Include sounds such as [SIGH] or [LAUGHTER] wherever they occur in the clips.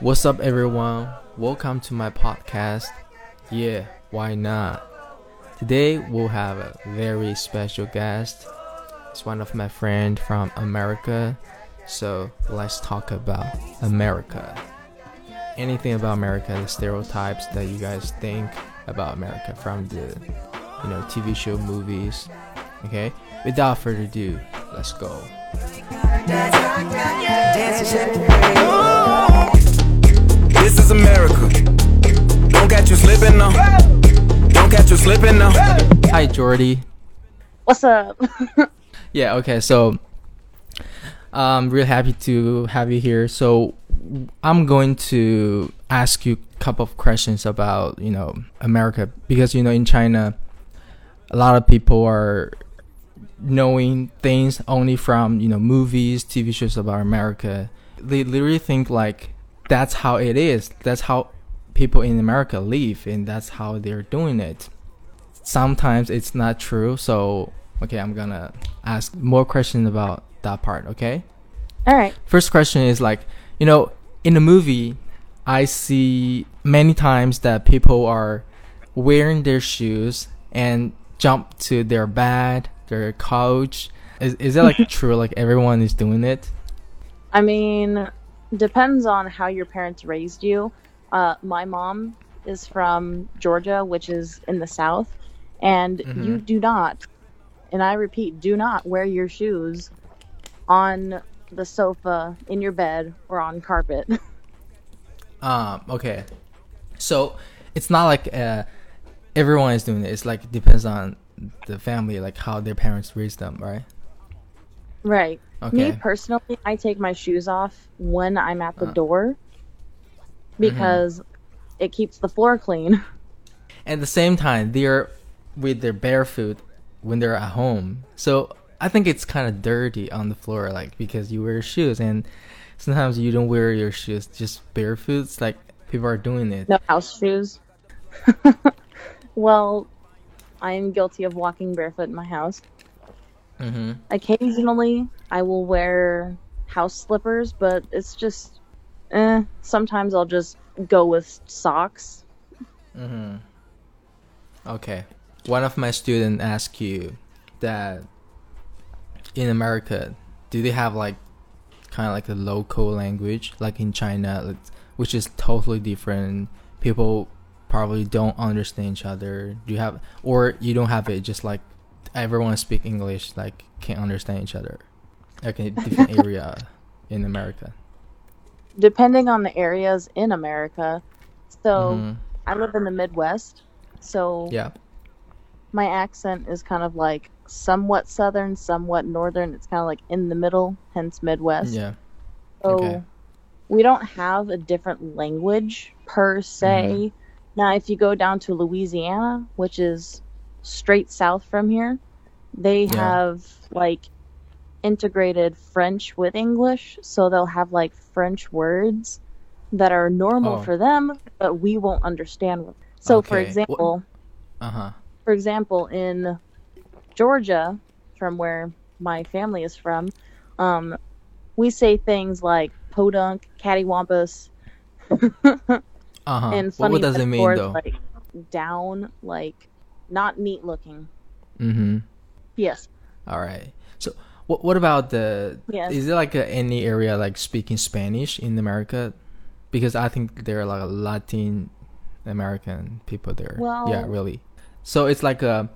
What's up, everyone? Welcome to my podcast. Yeah, why not? Today we'll have a very special guest. It's one of my friends from America. So let's talk about America. Anything about America, the stereotypes that you guys think about America from the you know TV show, movies. Okay, without further ado, let's go. This is America. Don't catch you slipping now. Don't catch you slipping now. Hi, Jordy. What's up? [LAUGHS] Yeah, okay, so um, I'm really happy to have you here. So I'm going to ask you a couple of questions about, you know, America because you know in China a lot of people are knowing things only from, you know, movies, TV shows about America. They literally think like that's how it is. That's how people in America live and that's how they're doing it. Sometimes it's not true, so okay, I'm gonna ask more questions about that part, okay? All right. First question is like, you know, in a movie, I see many times that people are wearing their shoes and jump to their bed, their couch. Is is that like [LAUGHS] true? Like everyone is doing it? I mean, depends on how your parents raised you. Uh, my mom is from Georgia, which is in the South, and you do not, and I repeat, do not wear your shoes on the sofa, in your bed, or on carpet. [LAUGHS] Um, okay. So it's not like uh, everyone is doing it. It's like it depends on the family, like how their parents raised them, right? Right. Okay. Me personally, I take my shoes off when I'm at the Uh. door because it keeps the floor clean. [LAUGHS] At the same time, they're with their barefoot when they're at home. So I think it's kind of dirty on the floor, like because you wear shoes, and sometimes you don't wear your shoes, just barefoot. It's like people are doing it. No house shoes. [LAUGHS] well, I am guilty of walking barefoot in my house. Hmm Occasionally, I will wear house slippers, but it's just, eh. Sometimes I'll just go with socks. hmm Okay. One of my students asked you that in America, do they have like kind of like a local language, like in China, like, which is totally different? People probably don't understand each other. Do you have, or you don't have it? Just like everyone speak English, like can't understand each other, like in a different [LAUGHS] area in America. Depending on the areas in America. So, Mhm. I live in the Midwest, so Yeah. my accent is kind of like somewhat southern, somewhat northern. It's kind of like in the middle, hence Midwest. Yeah. So Okay. we don't have a different language per se. Now, if you go down to Louisiana, which is straight south from here, they Yeah. have like integrated French with English. So they'll have like French words that are normal Oh. for them, but we won't understand. So, for Okay. Wh- example, Uh huh. for example, in Georgia, from where my family is from, um, we say things like podunk, cattywampus, Uh huh. and What, funny what does it mean though? like down, like not neat looking. mm-hmm. Yes. All right. So, what what about the? Yes. Is there like a, any area like speaking Spanish in America? Because I think there are like Latin American people there. Well- yeah, really. So it's like a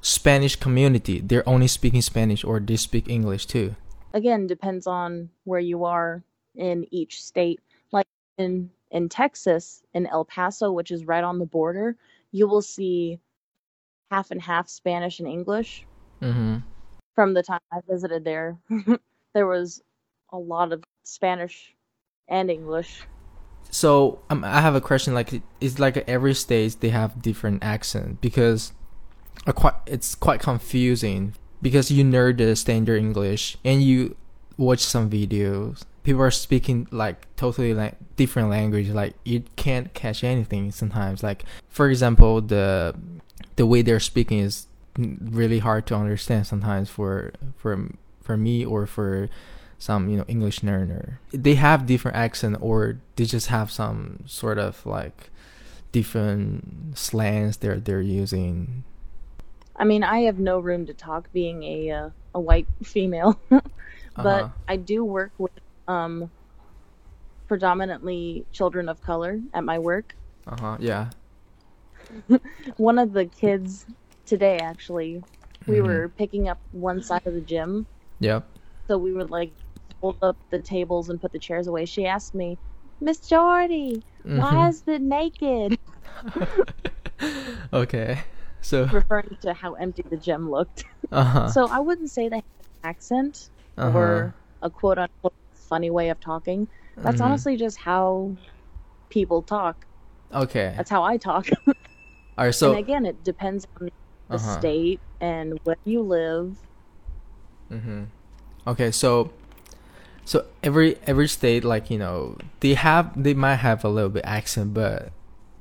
Spanish community. They're only speaking Spanish, or they speak English too. Again, depends on where you are in each state. Like in in Texas, in El Paso, which is right on the border, you will see half and half Spanish and English. Mm-hmm. from the time I visited there. [LAUGHS] there was a lot of Spanish and English. So um, I have a question. Like, it's like every state they have different accent because quite it's quite confusing because you know the standard English and you watch some videos. People are speaking like totally like different language. Like you can't catch anything sometimes. Like for example, the the way they're speaking is really hard to understand sometimes for for for me or for some you know English learner, they have different accent or they just have some sort of like different slangs they're they're using. I mean, I have no room to talk being a uh, a white female, [LAUGHS] but Uh-huh. I do work with um predominantly children of color at my work. Uh huh. Yeah. [LAUGHS] One of the kids today actually, we Mhm. were picking up one side of the gym, Yep. so we would like hold up the tables and put the chairs away. She asked me, "Miss Jordy, Mhm. why is it naked?" [LAUGHS] okay. So. [LAUGHS] Referring to how empty the gym looked. Uh huh. So I wouldn't say they have an accent uh-huh. or a quote unquote funny way of talking. That's Mhm. honestly just how people talk. Okay. That's how I talk. All right. [LAUGHS] So. and again, it depends on the Uh-huh. state and where you live. Mm-hmm. Okay, so so every every state, like you know, they have they might have a little bit accent, but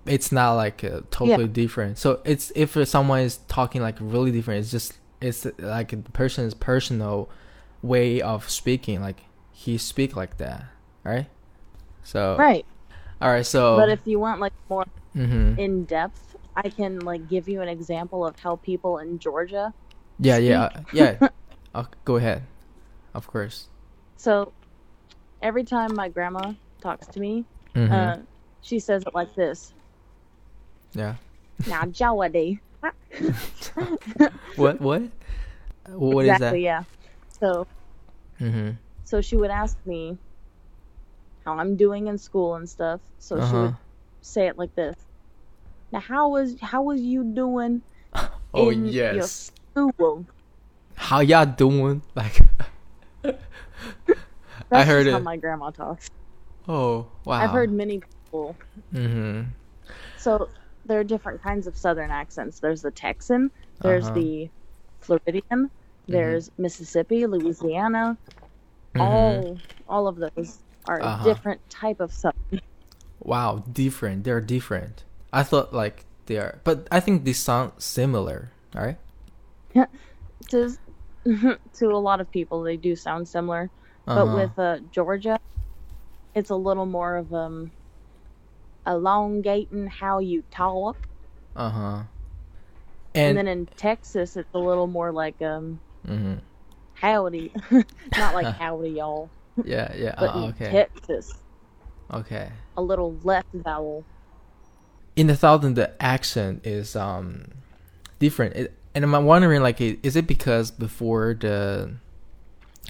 it's not like uh, totally different. So it's if someone is talking like really different, it's just it's like the person's personal way of speaking. Like he speak like that, right? So Right. all right, so But if you want like more hmm in depth, I can like give you an example of how people in Georgia. yeah, yeah, uh, yeah. [LAUGHS] Uh, go ahead, of course. So every time my grandma talks to me, hmm uh, she says it like this. yeah. Now, Jawadi. [LAUGHS] What what? What is exactly, yeah. So? Mm-hmm. so she would ask me how I'm doing in school and stuff. So she Uh-huh. would say it like this. Now how was how was you doing [LAUGHS] Oh in your yes. school? How y'all doing? [LAUGHS] Like. I heard just how my grandma talks. Oh wow. I've heard many people. Mm-hmm. So there are different kinds of southern accents. There's the Texan, there's Uh-huh. the Floridian, there's Mississippi, Louisiana. Mhm. All all of those are Uh-huh. a different type of southern. Wow, different. They're different. I thought like they are, but I think they sound similar. All right. to [LAUGHS] to a lot of people they do sound similar but Uh-huh. with uh, georgia it's a little more of um elongating how you talk Uh huh. and, And, then in texas it's a little more like um mhm. howdy [LAUGHS] not like [LAUGHS] howdy y'all yeah, yeah. but uh, in okay, texas okay. a little less vowel In the southern, the accent is um different. It, and I'm wondering, like, is it because before the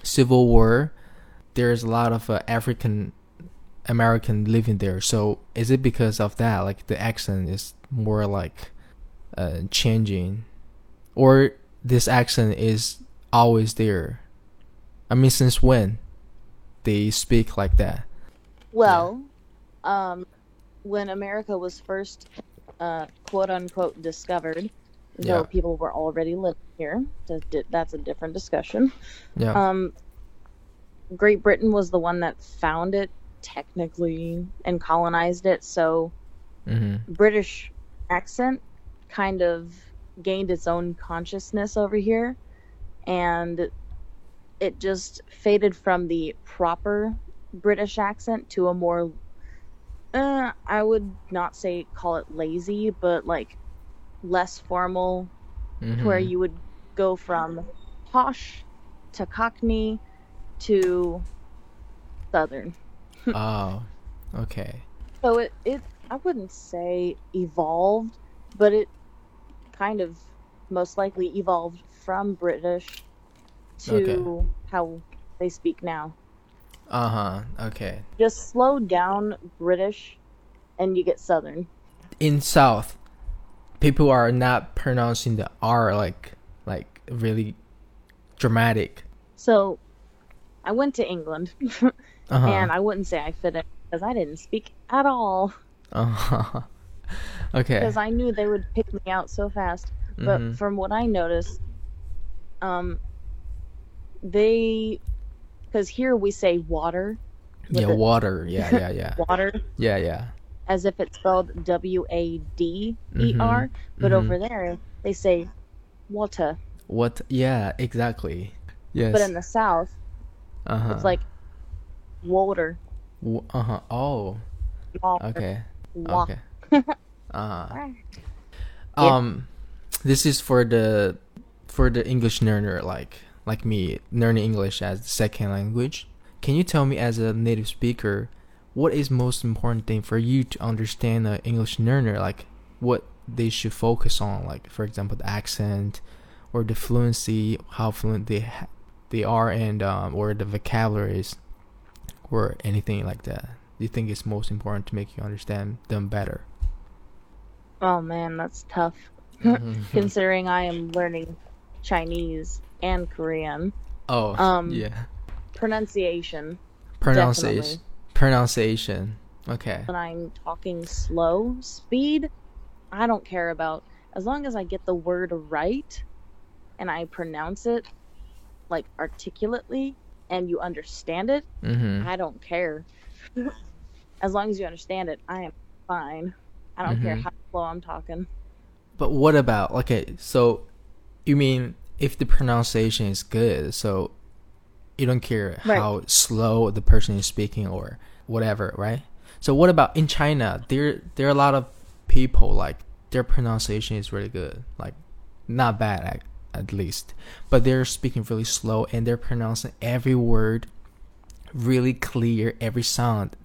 Civil War, there's a lot of uh, African American living there. So is it because of that? Like the accent is more like uh, changing, or this accent is always there? I mean, since when they speak like that? well um when america was first uh quote unquote discovered though Yeah. people were already living here that that's a different discussion Yeah. Um, Great Britain was the one that found it technically and colonized it, so hmm British accent kind of gained its own consciousness over here, and it just faded from the proper British accent to a more, uh, I would not say call it lazy, but like less formal hmm where you would go from posh to cockney to southern [LAUGHS] oh, okay. so it, it i wouldn't say evolved but it kind of most likely evolved from british to Okay. how they speak now Uh huh. Okay. just slow down british and you get southern in South, people are not pronouncing the R like like really dramatic. so i went to england [LAUGHS] Uh-huh. and i wouldn't say i fit in because i didn't speak at all uh-huh. [LAUGHS] Okay. because I knew they would pick me out so fast. But Mhm. from what I noticed, um, they, because here we say water, yeah, water. Yeah, yeah, [LAUGHS] yeah. water, yeah, yeah. as if it's spelled W A D E R, but mhm. over there they say water. What? Yeah, exactly. Yes. But in the South, Uh huh. It's like water. Uh huh. Oh. water, Okay. Okay. [LAUGHS] Uh huh. Um, this is for the for the English learner like like me learning English as the second language. Can you tell me as a native speaker, what is most important thing for you to understand an English learner? Like what they should focus on, like for example the accent or the fluency, how fluent they ha- they are, and um, or the vocabularies or anything like that. Do you think it's most important to make you understand them better? Oh man, that's tough. Mhm. [LAUGHS] Considering I am learning Chinese and Korean. Oh, Um, yeah. Pronunciation. Pronunciation. definitely. Pronunciation. Okay. When I'm talking slow speed, I don't care about as long as I get the word right and I pronounce it like articulately and you understand it, Mm-hmm. I don't care. [LAUGHS] as long as you understand it, I am fine. I don't care Mhm. how slow I'm talking. But what about okay? So, you mean if the pronunciation is good, so you don't care Right. how slow the person is speaking or whatever, right? So what about in China? There there are a lot of people like their pronunciation is really good, like not bad at, at least, but they're speaking really slow and they're pronouncing every word really clear, every sound.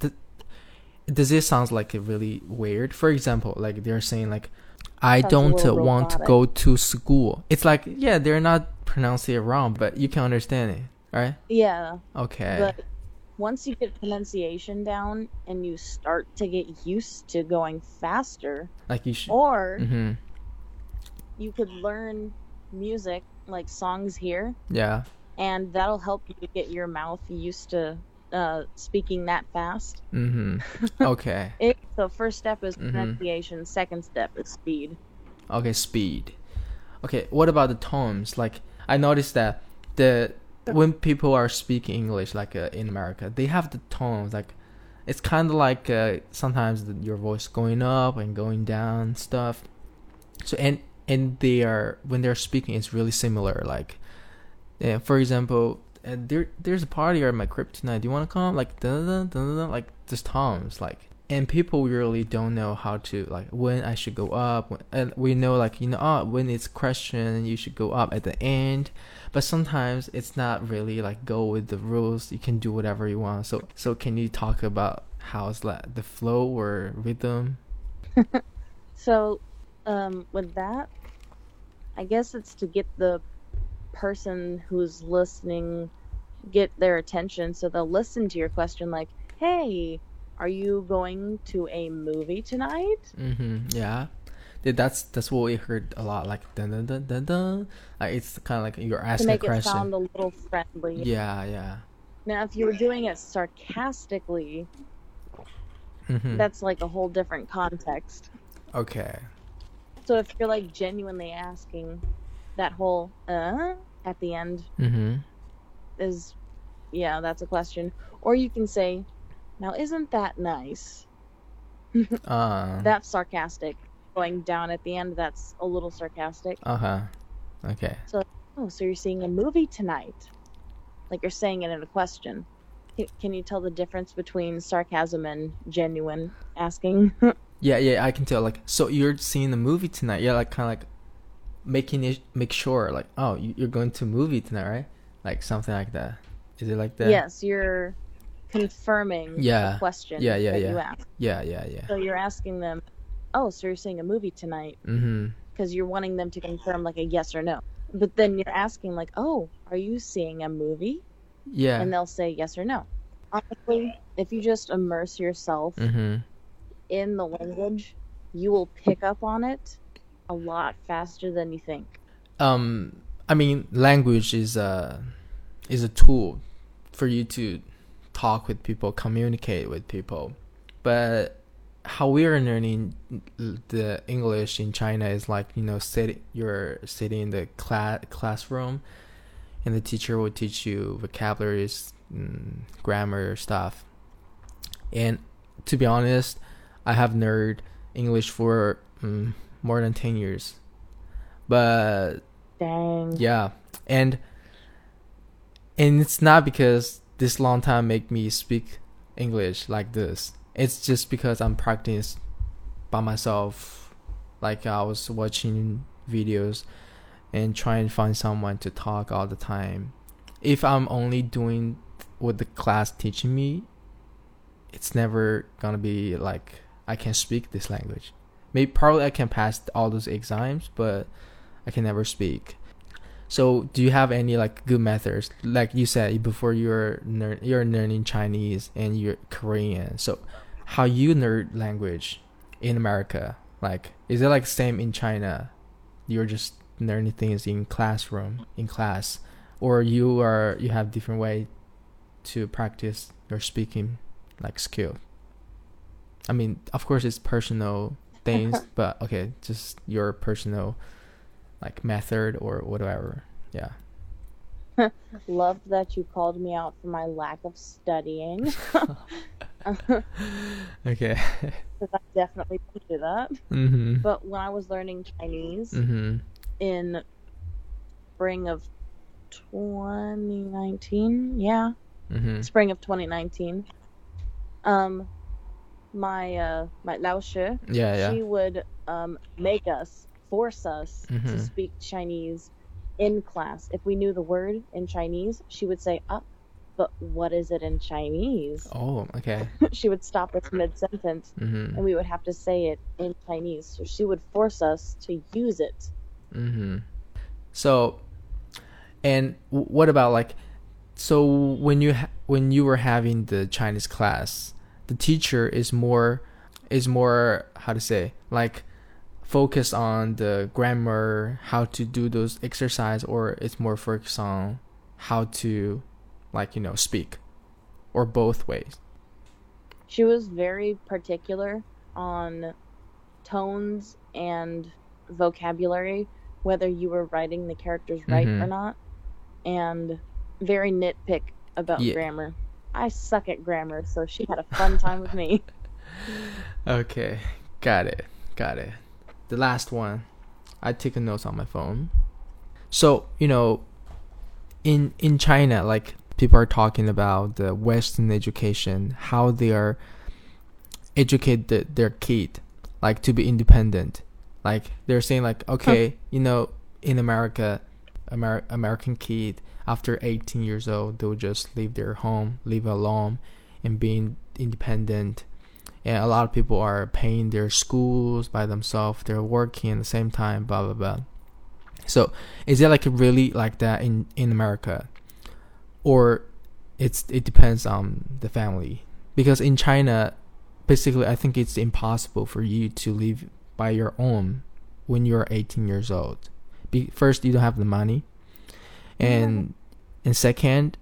Does this sound like it really weird? For example, like they're saying like, "I don't uh, want to go to school." It's like yeah, they're not pronouncing it wrong, but you can understand it, right? Yeah, Okay. but once you get pronunciation down and you start to get used to going faster, like you should. or mm-hmm. you could learn music like songs here, Yeah. and that'll help you get your mouth used to uh, speaking that fast. Mm-hmm. [LAUGHS] Okay. It, so first step is Mhm. pronunciation. Second step is speed. Okay, speed. Okay, what about the tones? Like I noticed that the when people are speaking English, like uh, in America, they have the tones. Like it's kind of like uh, sometimes the, your voice going up and going down stuff. So and and they are when they're speaking, it's really similar. Like, yeah, for example, uh, there there's a party at my crib tonight. Do you want to come? Like, dun, dun, dun, dun, like just tones. Like and people really don't know how to like when I should go up when, and we know like you know oh, when it's question you should go up at the end but sometimes it's not really like go with the rules you can do whatever you want so so can you talk about how's that the flow or rhythm [LAUGHS] So, um, with that, I guess it's to get the person who's listening get their attention so they'll listen to your question like, "Hey, are you going to a movie tonight?" mm-hmm yeah Th- that's that's what we heard a lot like dun dun dun dun dun like it's kind of like you're asking a make it question sound a little friendly. yeah yeah Now, if you were doing it sarcastically, mm-hmm. that's like a whole different context. okay So if you're like genuinely asking that whole "uh" at the end mm-hmm is yeah that's a question. Or you can say now isn't that nice? [LAUGHS] Uh. That's sarcastic. Going down at the end that's a little sarcastic. Uh-huh. Okay. So, oh so you're seeing a movie tonight. Like you're saying it in a question. Can- you tell the difference between sarcasm and genuine asking? [LAUGHS] Yeah, yeah, I can tell. Like, so you're seeing the movie tonight. Yeah, like kind of like making it make sure, like, oh, you- you're going to movie tonight, right? Like something like that. Is it like that? yes you're confirming Yeah. the question Yeah, yeah, that yeah. you asked Yeah, yeah, yeah. so you're asking them oh so you're seeing a movie tonight Mm-hmm. because you're wanting them to confirm like a yes or no. But then you're asking like, "Oh, are you seeing a movie?" Yeah. And they'll say yes or no. Honestly, if you just immerse yourself Mm-hmm. in the language, you will pick up on it a lot faster than you think. Um, I mean, language is a is a tool for you to talk with people, communicate with people. But how we are learning the English in China is like you know, sit you're sitting in the class classroom, and the teacher will teach you vocabularies, mm, grammar stuff. And to be honest, I have learned English for mm, more than ten years, but Dang. yeah, and and it's not because this long time make me speak English like this. It's just because I'm practicing by myself. Like I was watching videos and trying to find someone to talk all the time. If I'm only doing what the class teaching me, it's never gonna be like I can speak this language. Maybe probably I can pass all those exams, but I can never speak. So, do you have any like good methods? Like you said before, you're you're learning Chinese and you're Korean. So, how you learn language in America? Like, is it like same in China? You're just learning things in classroom in class, or you are you have different way to practice your speaking like skill. I mean, of course, it's personal [LAUGHS] things, but okay, just your personal like method or whatever. Yeah. [LAUGHS] Love that you called me out for my lack of studying. [LAUGHS] okay. [LAUGHS] Because I definitely didn't do that. Mm-hmm. But when I was learning Chinese Mm-hmm. in spring of 2019, yeah, Mm-hmm. spring of 2019, um, my uh, my Lao Shi, Yeah, yeah. she would um, make us, force us to Mhm. speak Chinese in class. If we knew the word in Chinese, she would say, "Up." but what is it in Chinese? Oh, okay. [LAUGHS] she would stop us mid sentence Mm-hmm. and we would have to say it in Chinese. So she would force us to use it. Mm-hmm. So, and what about like, so when you ha- when you were having the Chinese class, the teacher is more is more how to say like focused on the grammar, how to do those exercise, or it's more focused on how to like you know speak, or both ways. She was very particular on tones and vocabulary, whether you were writing the characters right Mhm. or not, and very nitpick about Yeah. grammar. I suck at grammar, so she had a fun time with me. [LAUGHS] Okay, got it, got it. The last one, I take a notes on my phone. So you know, in in China, like people are talking about the Western education, how they are educate the, their kid, like to be independent. Like they're saying, like okay, you know, in America, Amer- American kid after 18 years old, they'll just leave their home, live alone, and being independent and a lot of people are paying their schools by themselves they're working at the same time blah blah blah. So is it like really like that in in america? Or it's it depends on the family. Because in china basically i think it's impossible for you to live by your own when you're 18 years old. Be, first you don't have the money. And and second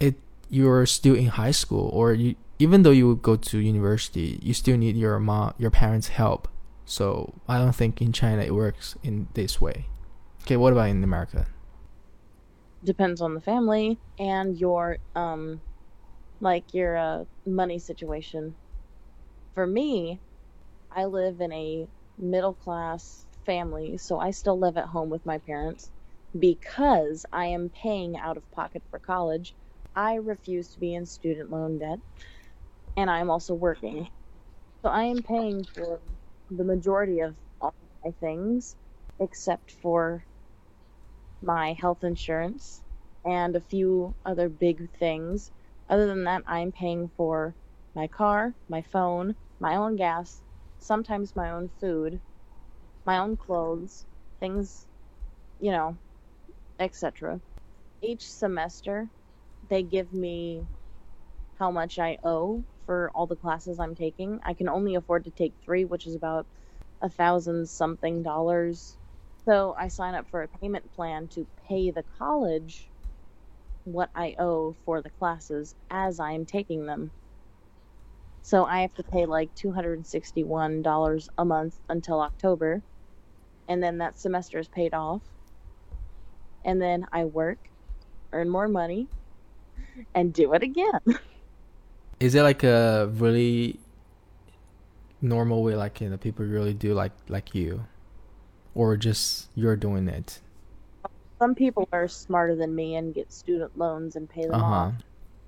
it you're still in high school or you even though you go to university, you still need your mom, your parents' help. So I don't think in China it works in this way. Okay, what about in America? Depends on the family and your um like your uh, money situation. For me, I live in a middle class family, so I still live at home with my parents because I am paying out of pocket for college. I refuse to be in student loan debt and I'm also working. So I am paying for the majority of all my things except for my health insurance and a few other big things. Other than that, I'm paying for my car, my phone, my own gas, sometimes my own food, my own clothes, things, you know, etc. Each semester, they give me how much I owe for all the classes I'm taking. I can only afford to take three, which is about a thousand something dollars. So I sign up for a payment plan to pay the college what I owe for the classes as I am taking them. So I have to pay like $261 a month until October. And then that semester is paid off. And then I work, earn more money, and do it again. [LAUGHS] Is it like a really normal way, like you know, people really do like like you, or just you're doing it? Some people are smarter than me and get student loans and pay them Uh huh. off.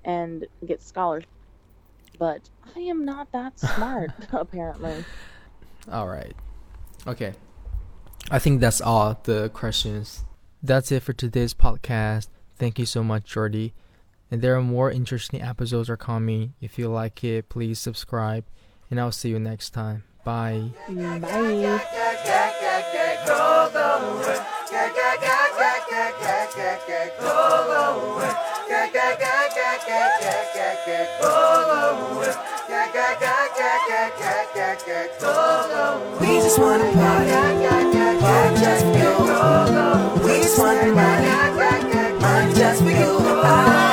and get scholarships. But I am not that [LAUGHS] smart, apparently. All right. Okay. I think that's all the questions. That's it for today's podcast. Thank you so much, Jordy. And there are more interesting episodes are coming. If you like it, please subscribe. And I'll see you next time. Bye. We just wanna party, party just for you. We just wanna party, party just for you.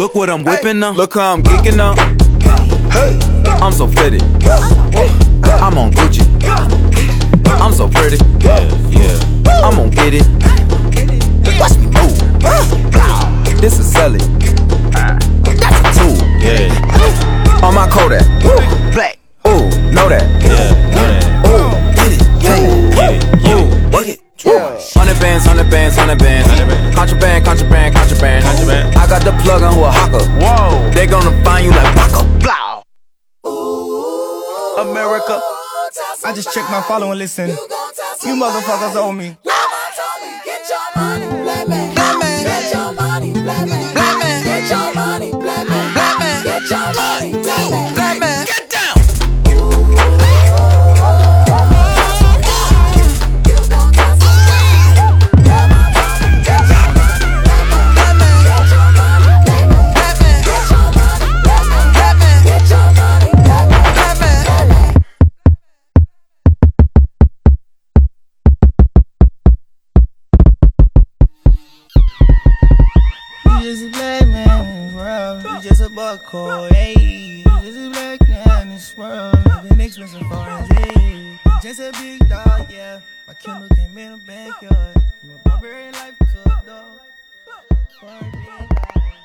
Look what I'm whipping now. Look how I'm geeking now. I'm so fitted. I'm on Gucci. I'm so pretty. Yeah. I'm gonna get it. Watch me move. This is Sally. That's a tool. Yeah. On my Kodak. Follow and listen. You motherfuckers owe me. Get just a buckhole, hey. You black man in this world. Living expensive for foreign, hey. Just a big dog, yeah. My Kindle came in the backyard. From a barbarian life to a dog. For a dog.